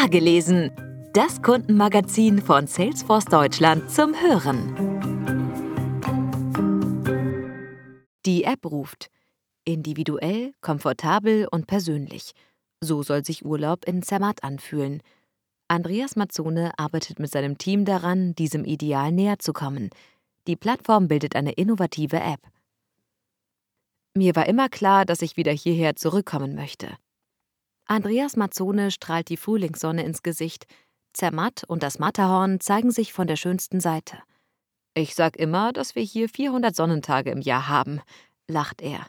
Nagelesen. Das Kundenmagazin von Salesforce Deutschland zum Hören. Die App ruft. Individuell, komfortabel und persönlich. So soll sich Urlaub in Zermatt anfühlen. Andreas Mazzone arbeitet mit seinem Team daran, diesem Ideal näher zu kommen. Die Plattform bildet eine innovative App. Mir war immer klar, dass ich wieder hierher zurückkommen möchte. Andreas Mazzone strahlt die Frühlingssonne ins Gesicht. Zermatt und das Matterhorn zeigen sich von der schönsten Seite. Ich sag immer, dass wir hier 400 Sonnentage im Jahr haben, lacht er.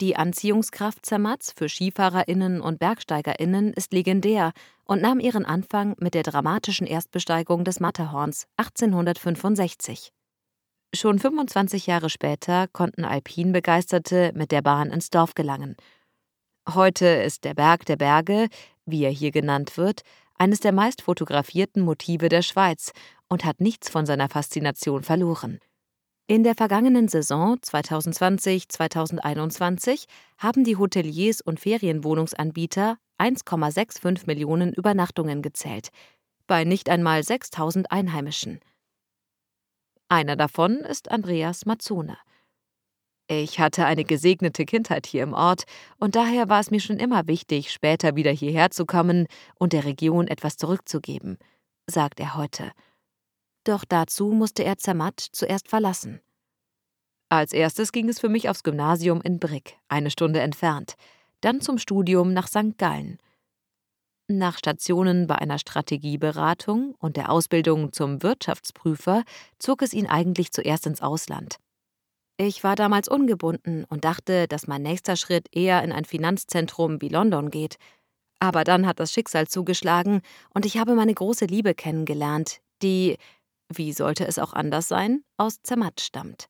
Die Anziehungskraft Zermatts für SkifahrerInnen und BergsteigerInnen ist legendär und nahm ihren Anfang mit der dramatischen Erstbesteigung des Matterhorns 1865. Schon 25 Jahre später konnten Alpinbegeisterte mit der Bahn ins Dorf gelangen. Heute ist der Berg der Berge, wie er hier genannt wird, eines der meist fotografierten Motive der Schweiz und hat nichts von seiner Faszination verloren. In der vergangenen Saison 2020-2021 haben die Hoteliers und Ferienwohnungsanbieter 1,65 Millionen Übernachtungen gezählt, bei nicht einmal 6000 Einheimischen. Einer davon ist Andreas Mazzone. Ich hatte eine gesegnete Kindheit hier im Ort und daher war es mir schon immer wichtig, später wieder hierher zu kommen und der Region etwas zurückzugeben, sagt er heute. Doch dazu musste er Zermatt zuerst verlassen. Als erstes ging es für mich aufs Gymnasium in Brick, eine Stunde entfernt, dann zum Studium nach St. Gallen. Nach Stationen bei einer Strategieberatung und der Ausbildung zum Wirtschaftsprüfer zog es ihn eigentlich zuerst ins Ausland. Ich war damals ungebunden und dachte, dass mein nächster Schritt eher in ein Finanzzentrum wie London geht. Aber dann hat das Schicksal zugeschlagen und ich habe meine große Liebe kennengelernt, die, wie sollte es auch anders sein, aus Zermatt stammt.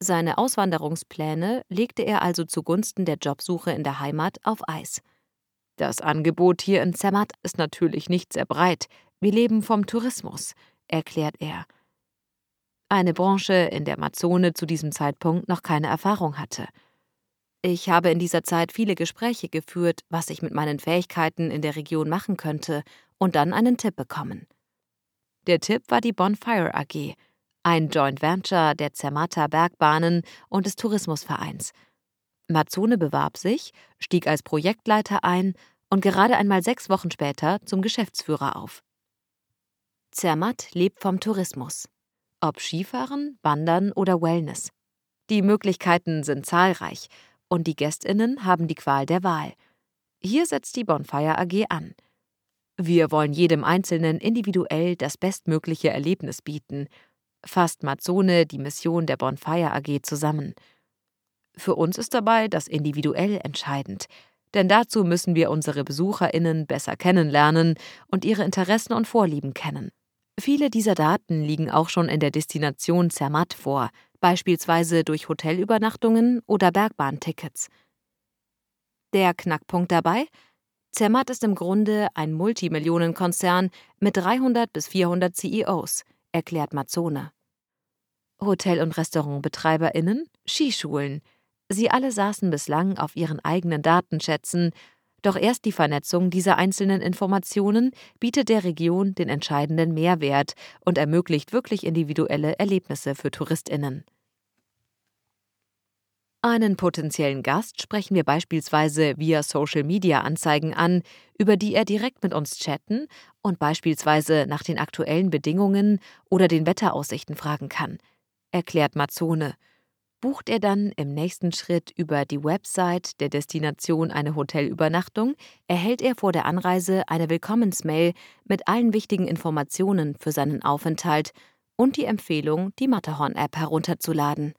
Seine Auswanderungspläne legte er also zugunsten der Jobsuche in der Heimat auf Eis. Das Angebot hier in Zermatt ist natürlich nicht sehr breit. Wir leben vom Tourismus, erklärt er. Eine Branche, in der Mazzone zu diesem Zeitpunkt noch keine Erfahrung hatte. Ich habe in dieser Zeit viele Gespräche geführt, was ich mit meinen Fähigkeiten in der Region machen könnte, und dann einen Tipp bekommen. Der Tipp war die Bonfire AG, ein Joint Venture der Zermatter Bergbahnen und des Tourismusvereins. Mazzone bewarb sich, stieg als Projektleiter ein und gerade einmal sechs Wochen später zum Geschäftsführer auf. Zermatt lebt vom Tourismus. Ob Skifahren, Wandern oder Wellness. Die Möglichkeiten sind zahlreich und die GästInnen haben die Qual der Wahl. Hier setzt die Bonfire AG an. Wir wollen jedem Einzelnen individuell das bestmögliche Erlebnis bieten, fasst Mazzone die Mission der Bonfire AG zusammen. Für uns ist dabei das individuell entscheidend, denn dazu müssen wir unsere BesucherInnen besser kennenlernen und ihre Interessen und Vorlieben kennen. Viele dieser Daten liegen auch schon in der Destination Zermatt vor, beispielsweise durch Hotelübernachtungen oder Bergbahntickets. Der Knackpunkt dabei? Zermatt ist im Grunde ein Multimillionenkonzern mit 300 bis 400 CEOs, erklärt Mazzone. Hotel- und Restaurantbetreiberinnen, Skischulen. Sie alle saßen bislang auf ihren eigenen Datenschätzen, doch erst die Vernetzung dieser einzelnen Informationen bietet der Region den entscheidenden Mehrwert und ermöglicht wirklich individuelle Erlebnisse für Touristinnen. Einen potenziellen Gast sprechen wir beispielsweise via Social-Media-Anzeigen an, über die er direkt mit uns chatten und beispielsweise nach den aktuellen Bedingungen oder den Wetteraussichten fragen kann, erklärt Mazzone. Bucht er dann im nächsten Schritt über die Website der Destination eine Hotelübernachtung, erhält er vor der Anreise eine Willkommensmail mit allen wichtigen Informationen für seinen Aufenthalt und die Empfehlung, die Matterhorn-App herunterzuladen.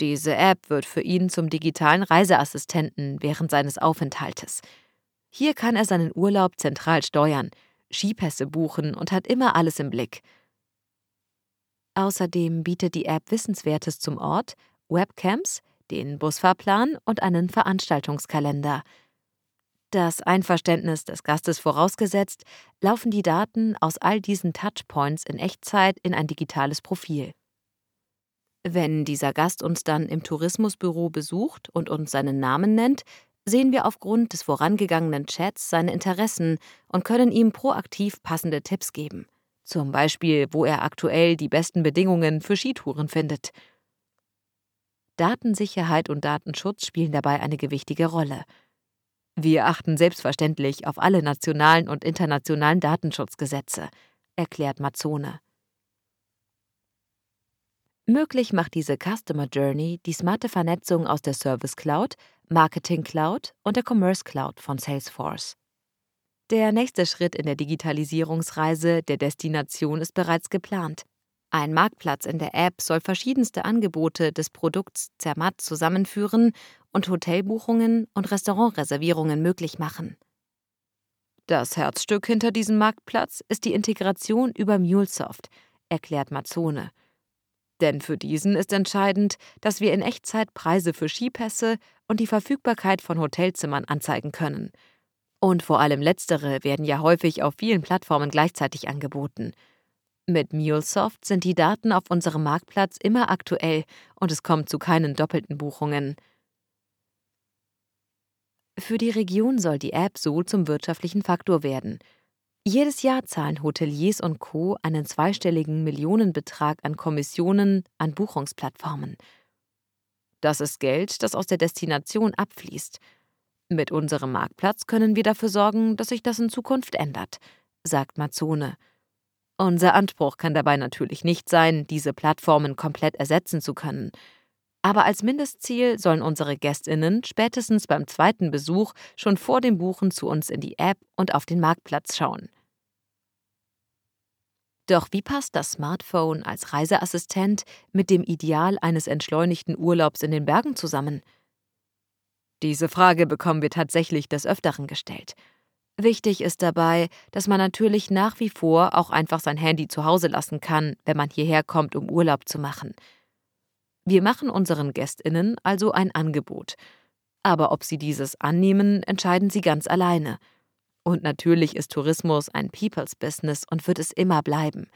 Diese App wird für ihn zum digitalen Reiseassistenten während seines Aufenthaltes. Hier kann er seinen Urlaub zentral steuern, Skipässe buchen und hat immer alles im Blick. Außerdem bietet die App Wissenswertes zum Ort, Webcams, den Busfahrplan und einen Veranstaltungskalender. Das Einverständnis des Gastes vorausgesetzt, laufen die Daten aus all diesen Touchpoints in Echtzeit in ein digitales Profil. Wenn dieser Gast uns dann im Tourismusbüro besucht und uns seinen Namen nennt, sehen wir aufgrund des vorangegangenen Chats seine Interessen und können ihm proaktiv passende Tipps geben. Zum Beispiel, wo er aktuell die besten Bedingungen für Skitouren findet. Datensicherheit und Datenschutz spielen dabei eine gewichtige Rolle. Wir achten selbstverständlich auf alle nationalen und internationalen Datenschutzgesetze, erklärt Mazzone. Möglich macht diese Customer Journey die smarte Vernetzung aus der Service Cloud, Marketing Cloud und der Commerce Cloud von Salesforce. Der nächste Schritt in der Digitalisierungsreise der Destination ist bereits geplant. Ein Marktplatz in der App soll verschiedenste Angebote des Produkts Zermatt zusammenführen und Hotelbuchungen und Restaurantreservierungen möglich machen. Das Herzstück hinter diesem Marktplatz ist die Integration über MuleSoft, erklärt Mazzone. Denn für diesen ist entscheidend, dass wir in Echtzeit Preise für Skipässe und die Verfügbarkeit von Hotelzimmern anzeigen können. Und vor allem letztere werden ja häufig auf vielen Plattformen gleichzeitig angeboten. Mit MuleSoft sind die Daten auf unserem Marktplatz immer aktuell und es kommt zu keinen doppelten Buchungen. Für die Region soll die App so zum wirtschaftlichen Faktor werden – jedes Jahr zahlen Hoteliers und Co. einen zweistelligen Millionenbetrag an Kommissionen an Buchungsplattformen. Das ist Geld, das aus der Destination abfließt. Mit unserem Marktplatz können wir dafür sorgen, dass sich das in Zukunft ändert, sagt Mazzone. Unser Anspruch kann dabei natürlich nicht sein, diese Plattformen komplett ersetzen zu können. Aber als Mindestziel sollen unsere Gästinnen spätestens beim zweiten Besuch schon vor dem Buchen zu uns in die App und auf den Marktplatz schauen. Doch wie passt das Smartphone als Reiseassistent mit dem Ideal eines entschleunigten Urlaubs in den Bergen zusammen? Diese Frage bekommen wir tatsächlich des Öfteren gestellt. Wichtig ist dabei, dass man natürlich nach wie vor auch einfach sein Handy zu Hause lassen kann, wenn man hierher kommt, um Urlaub zu machen. Wir machen unseren Gästinnen also ein Angebot. Aber ob sie dieses annehmen, entscheiden sie ganz alleine. Und natürlich ist Tourismus ein People's Business und wird es immer bleiben.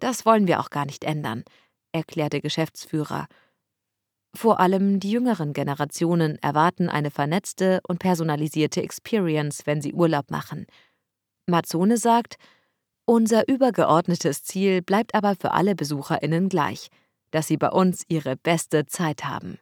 Das wollen wir auch gar nicht ändern, erklärt der Geschäftsführer. Vor allem die jüngeren Generationen erwarten eine vernetzte und personalisierte Experience, wenn sie Urlaub machen. Mazzone sagt, unser übergeordnetes Ziel bleibt aber für alle Besucherinnen gleich, dass sie bei uns ihre beste Zeit haben.